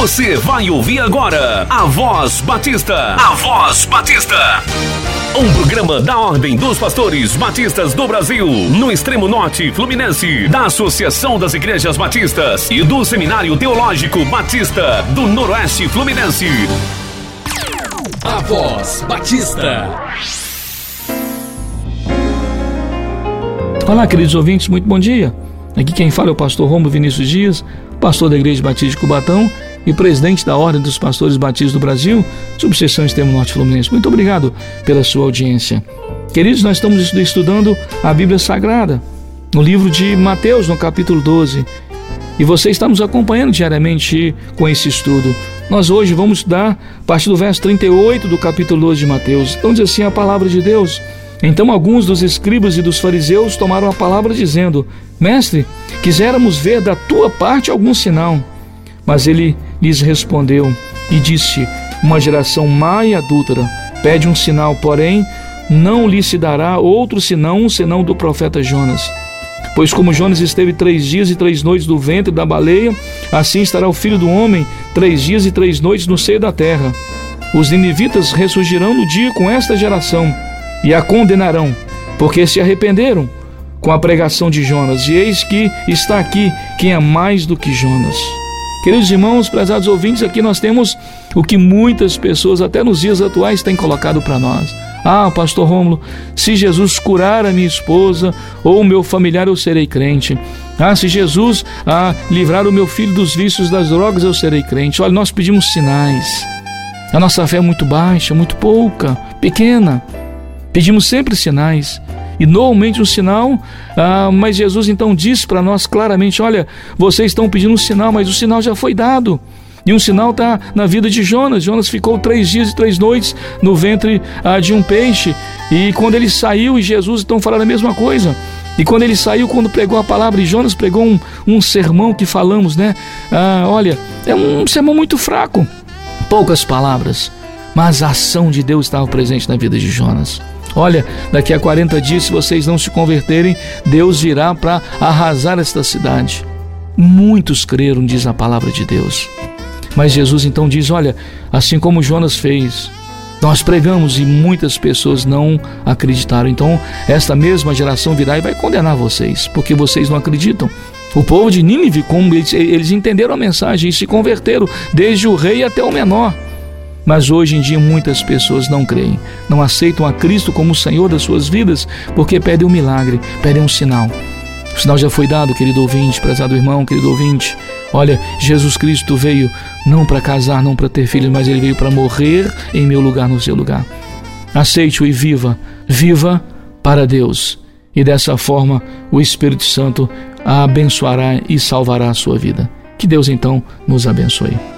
Você vai ouvir agora a Voz Batista. A Voz Batista. Um programa da Ordem dos Pastores Batistas do Brasil, no extremo norte fluminense, da Associação das Igrejas Batistas e do Seminário Teológico Batista do Noroeste Fluminense. A Voz Batista. Olá, queridos ouvintes, muito bom dia. Aqui quem fala é o pastor Romulo Vinícius Dias, pastor da Igreja Batista de Cubatão e presidente da Ordem dos Pastores Batistas do Brasil, subseção Extremo Norte Fluminense. Muito obrigado pela sua audiência. Queridos, nós estamos estudando a Bíblia Sagrada, no livro de Mateus, no capítulo 12. E você está nos acompanhando diariamente com esse estudo. Nós hoje vamos estudar a partir do verso 38 do capítulo 12 de Mateus. Então diz assim a palavra de Deus. Então alguns dos escribas e dos fariseus tomaram a palavra dizendo: Mestre, quiséramos ver da tua parte algum sinal. Mas ele lhes respondeu e disse: Uma geração má e adúltera pede um sinal, porém não lhe se dará outro senão senão do profeta Jonas. Pois como Jonas esteve três dias e três noites no ventre da baleia, assim estará o filho do homem três dias e três noites no seio da terra. Os ninivitas ressurgirão no dia com esta geração e a condenarão, porque se arrependeram com a pregação de Jonas. E eis que está aqui quem é mais do que Jonas. Queridos irmãos, prezados ouvintes, aqui nós temos o que muitas pessoas, até nos dias atuais, têm colocado para nós. Ah, pastor Rômulo, se Jesus curar a minha esposa ou o meu familiar, eu serei crente. Ah, se Jesus ah, livrar o meu filho dos vícios das drogas, eu serei crente. Olha, nós pedimos sinais. A nossa fé é muito baixa, muito pouca, pequena. Pedimos sempre sinais. E normalmente um sinal, ah, mas Jesus então diz para nós claramente: olha, vocês estão pedindo um sinal, mas o sinal já foi dado. E um sinal está na vida de Jonas. Jonas ficou três dias e três noites no ventre ah, de um peixe. E quando ele saiu, e Jesus então falando a mesma coisa. E quando ele saiu, quando pregou a palavra, e Jonas pregou um, um sermão que falamos, né? Ah, olha, é um sermão muito fraco, poucas palavras, mas a ação de Deus estava presente na vida de Jonas. Olha, daqui a 40 dias, se vocês não se converterem, Deus virá para arrasar esta cidade. Muitos creram, diz a palavra de Deus. Mas Jesus então diz: Olha, assim como Jonas fez, nós pregamos e muitas pessoas não acreditaram. Então, esta mesma geração virá e vai condenar vocês, porque vocês não acreditam. O povo de Nínive, como eles, eles entenderam a mensagem e se converteram, desde o rei até o menor. Mas hoje em dia muitas pessoas não creem, não aceitam a Cristo como o Senhor das suas vidas, porque pedem um milagre, pedem um sinal. O sinal já foi dado, querido ouvinte, prezado irmão, querido ouvinte. Olha, Jesus Cristo veio não para casar, não para ter filhos, mas ele veio para morrer em meu lugar, no seu lugar. Aceite-o e viva, viva para Deus. E dessa forma o Espírito Santo a abençoará e salvará a sua vida. Que Deus então nos abençoe.